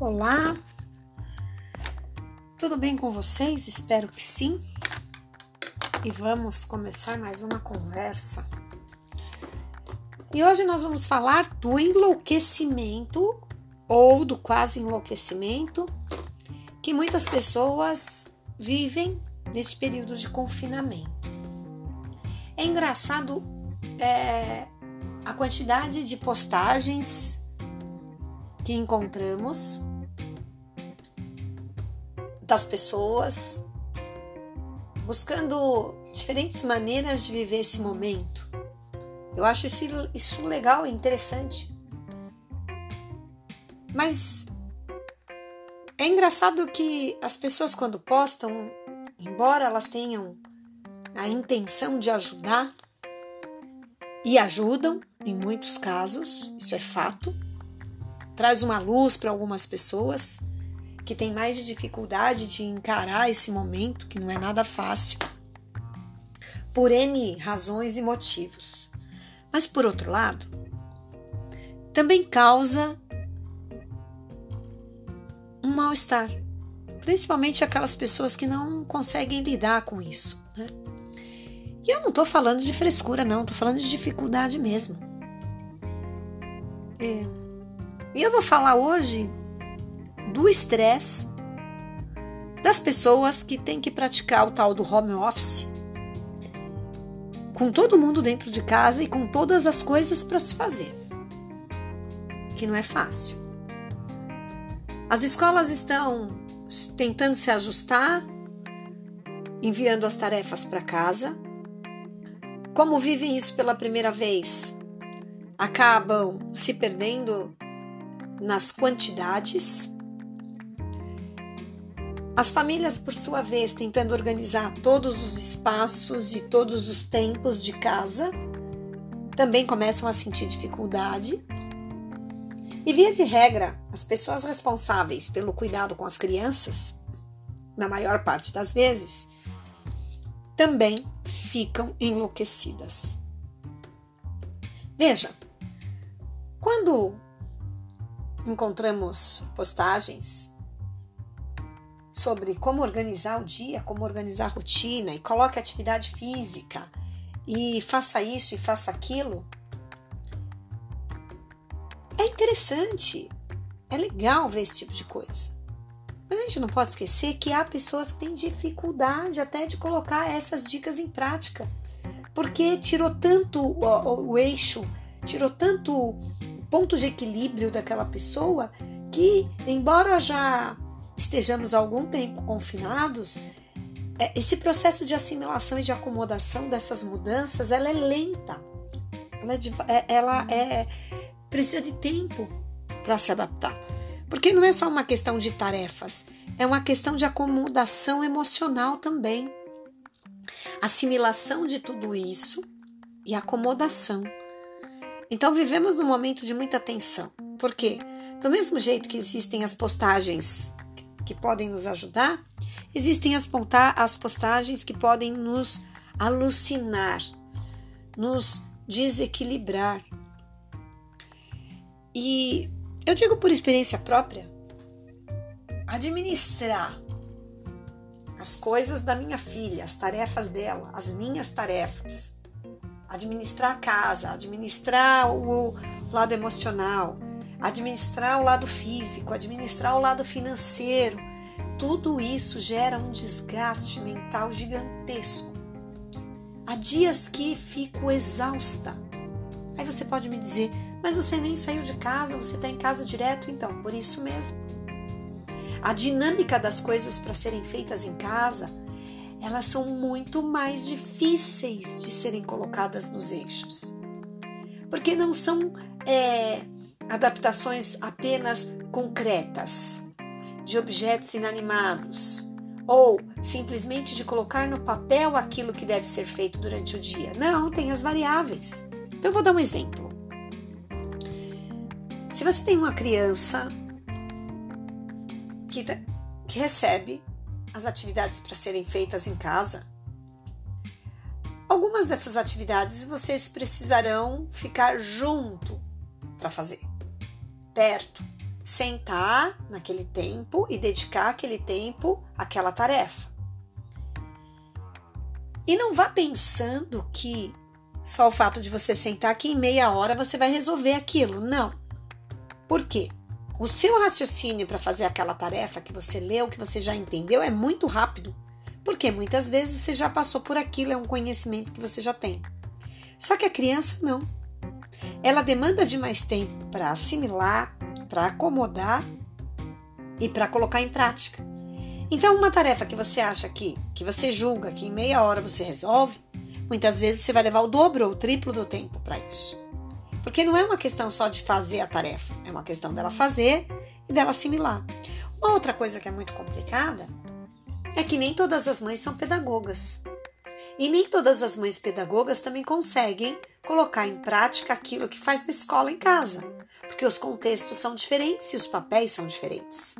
Olá, tudo bem com vocês? Espero que sim. E vamos começar mais uma conversa. E hoje nós vamos falar do enlouquecimento ou do quase enlouquecimento que muitas pessoas vivem neste período de confinamento. É engraçado é, a quantidade de postagens que encontramos das pessoas buscando diferentes maneiras de viver esse momento. Eu acho isso, isso legal e interessante. Mas é engraçado que as pessoas, quando postam, embora elas tenham a intenção de ajudar, e ajudam em muitos casos, isso é fato, traz uma luz para algumas pessoas que têm mais de dificuldade de encarar esse momento, que não é nada fácil, por N razões e motivos. Mas, por outro lado, também causa um mal-estar, principalmente aquelas pessoas que não conseguem lidar com isso. Né? E eu não estou falando de frescura, não, estou falando de dificuldade mesmo. É. E eu vou falar hoje do estresse das pessoas que têm que praticar o tal do home office, com todo mundo dentro de casa e com todas as coisas para se fazer, que não é fácil. As escolas estão tentando se ajustar, enviando as tarefas para casa. Como vivem isso pela primeira vez, acabam se perdendo nas quantidades. As famílias, por sua vez, tentando organizar todos os espaços e todos os tempos de casa, também começam a sentir dificuldade. E, via de regra, as pessoas responsáveis pelo cuidado com as crianças, na maior parte das vezes, também ficam enlouquecidas. Veja, quando encontramos postagens sobre como organizar o dia, como organizar a rotina e coloque atividade física e faça isso e faça aquilo. É interessante, é legal ver esse tipo de coisa. Mas a gente não pode esquecer que há pessoas que têm dificuldade até de colocar essas dicas em prática, porque tirou tanto o, o, o eixo, tirou tanto ponto de equilíbrio daquela pessoa que, embora já estejamos algum tempo confinados, é, esse processo de assimilação e de acomodação dessas mudanças ela é lenta. Ela, é, é, ela é, precisa de tempo para se adaptar. Porque não é só uma questão de tarefas, é uma questão de acomodação emocional também. Assimilação de tudo isso e acomodação. Então vivemos num momento de muita tensão. Por quê? Do mesmo jeito que existem as postagens que podem nos ajudar, existem as, as postagens que podem nos alucinar, nos desequilibrar. E eu digo por experiência própria, administrar as coisas da minha filha, as tarefas dela, as minhas tarefas, administrar a casa, administrar o lado emocional, administrar o lado físico, administrar o lado financeiro. Tudo isso gera um desgaste mental gigantesco. Há dias que fico exausta. Aí você pode me dizer, mas você nem saiu de casa, você está em casa direto, então, por isso mesmo. A dinâmica das coisas para serem feitas em casa elas são muito mais difíceis de serem colocadas nos eixos. Porque não são é, adaptações apenas concretas de objetos inanimados ou simplesmente de colocar no papel aquilo que deve ser feito durante o dia. Não, tem as variáveis. Então eu vou dar um exemplo. Se você tem uma criança que, tá, que recebe as atividades para serem feitas em casa. Algumas dessas atividades vocês precisarão ficar junto para fazer, perto, sentar naquele tempo e dedicar aquele tempo àquela tarefa. E não vá pensando que só o fato de você sentar aqui em meia hora você vai resolver aquilo. Não. Por quê? O seu raciocínio para fazer aquela tarefa que você leu, que você já entendeu, é muito rápido. Porque muitas vezes você já passou por aquilo, é um conhecimento que você já tem. Só que a criança não. Ela demanda de mais tempo para assimilar, para acomodar e para colocar em prática. Então, uma tarefa que você acha que, que você julga que em meia hora você resolve, muitas vezes você vai levar o dobro ou o triplo do tempo para isso. Porque não é uma questão só de fazer a tarefa, é uma questão dela fazer e dela assimilar. Uma outra coisa que é muito complicada é que nem todas as mães são pedagogas. E nem todas as mães pedagogas também conseguem colocar em prática aquilo que faz na escola em casa, porque os contextos são diferentes e os papéis são diferentes.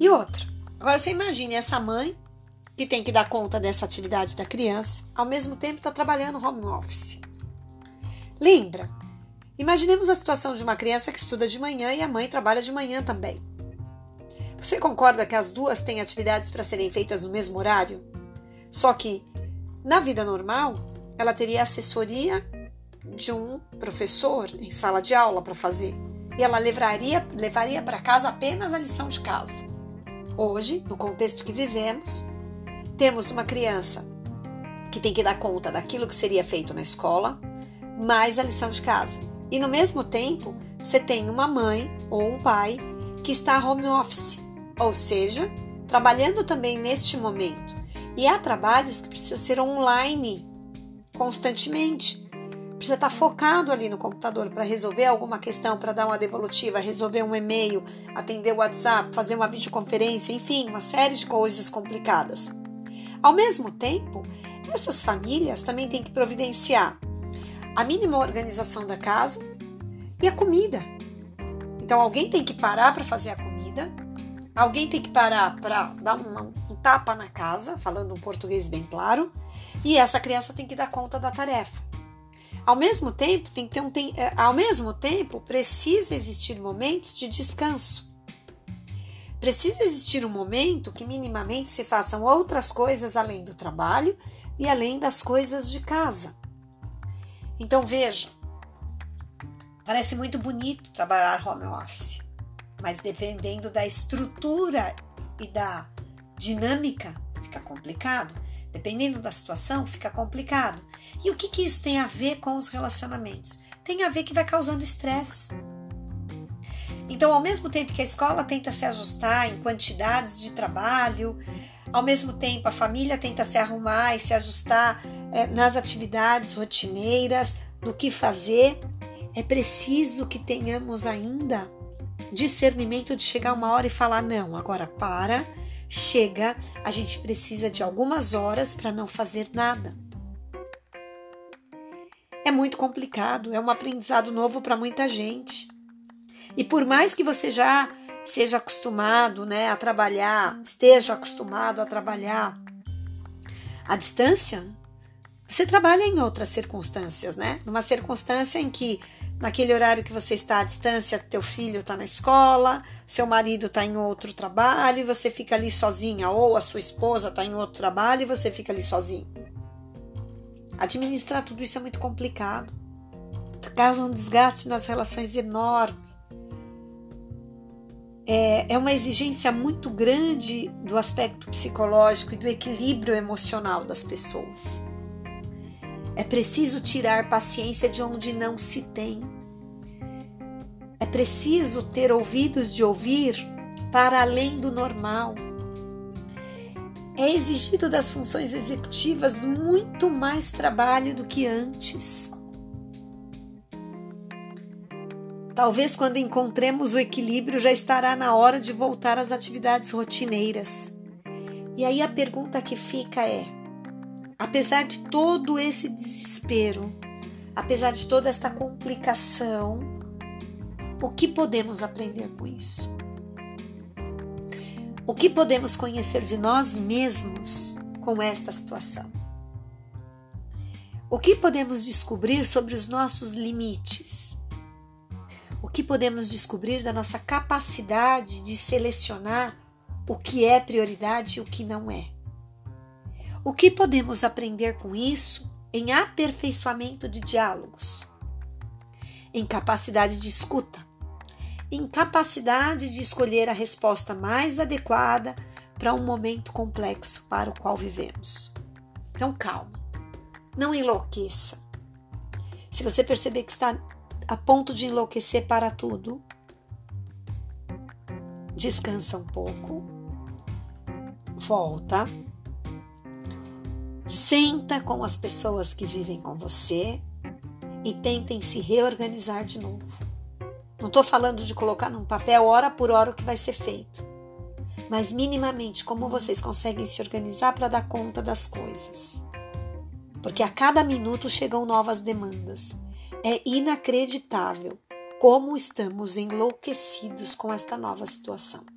E outra, agora você imagine essa mãe que tem que dar conta dessa atividade da criança, ao mesmo tempo está trabalhando home office. Lembra? Imaginemos a situação de uma criança que estuda de manhã e a mãe trabalha de manhã também. Você concorda que as duas têm atividades para serem feitas no mesmo horário? Só que, na vida normal, ela teria assessoria de um professor em sala de aula para fazer e ela levaria, levaria para casa apenas a lição de casa. Hoje, no contexto que vivemos, temos uma criança que tem que dar conta daquilo que seria feito na escola, mais a lição de casa. E no mesmo tempo, você tem uma mãe ou um pai que está home office ou seja, trabalhando também neste momento. E há trabalhos que precisam ser online constantemente. Precisa estar focado ali no computador para resolver alguma questão, para dar uma devolutiva, resolver um e-mail, atender o WhatsApp, fazer uma videoconferência, enfim, uma série de coisas complicadas. Ao mesmo tempo, essas famílias também têm que providenciar a mínima organização da casa e a comida. Então, alguém tem que parar para fazer a comida, Alguém tem que parar para dar um, um tapa na casa, falando um português bem claro, e essa criança tem que dar conta da tarefa. Ao mesmo tempo, tem que ter um, tem, é, ao mesmo tempo, precisa existir momentos de descanso. Precisa existir um momento que minimamente se façam outras coisas além do trabalho e além das coisas de casa. Então veja, parece muito bonito trabalhar home office, mas dependendo da estrutura e da dinâmica, fica complicado. Dependendo da situação, fica complicado. E o que, que isso tem a ver com os relacionamentos? Tem a ver que vai causando estresse. Então, ao mesmo tempo que a escola tenta se ajustar em quantidades de trabalho, ao mesmo tempo a família tenta se arrumar e se ajustar é, nas atividades rotineiras, do que fazer, é preciso que tenhamos ainda discernimento de chegar uma hora e falar: não, agora para, chega, a gente precisa de algumas horas para não fazer nada. É muito complicado, é um aprendizado novo para muita gente. E por mais que você já seja acostumado né, a trabalhar, esteja acostumado a trabalhar à distância, você trabalha em outras circunstâncias, né? Numa circunstância em que naquele horário que você está à distância, teu filho está na escola, seu marido está em outro trabalho e você fica ali sozinha, ou a sua esposa está em outro trabalho e você fica ali sozinho. Administrar tudo isso é muito complicado, causa um desgaste nas relações enorme. É, é uma exigência muito grande do aspecto psicológico e do equilíbrio emocional das pessoas. É preciso tirar paciência de onde não se tem. É preciso ter ouvidos de ouvir para além do normal. É exigido das funções executivas muito mais trabalho do que antes. Talvez quando encontremos o equilíbrio já estará na hora de voltar às atividades rotineiras. E aí a pergunta que fica é: apesar de todo esse desespero, apesar de toda esta complicação, o que podemos aprender com isso? O que podemos conhecer de nós mesmos com esta situação? O que podemos descobrir sobre os nossos limites? O que podemos descobrir da nossa capacidade de selecionar o que é prioridade e o que não é. O que podemos aprender com isso em aperfeiçoamento de diálogos, em capacidade de escuta, em capacidade de escolher a resposta mais adequada para um momento complexo para o qual vivemos. Então, calma, não enlouqueça. Se você perceber que está a ponto de enlouquecer para tudo, descansa um pouco, volta, senta com as pessoas que vivem com você e tentem se reorganizar de novo. Não estou falando de colocar num papel hora por hora o que vai ser feito, mas minimamente como vocês conseguem se organizar para dar conta das coisas. Porque a cada minuto chegam novas demandas é inacreditável como estamos enlouquecidos com esta nova situação.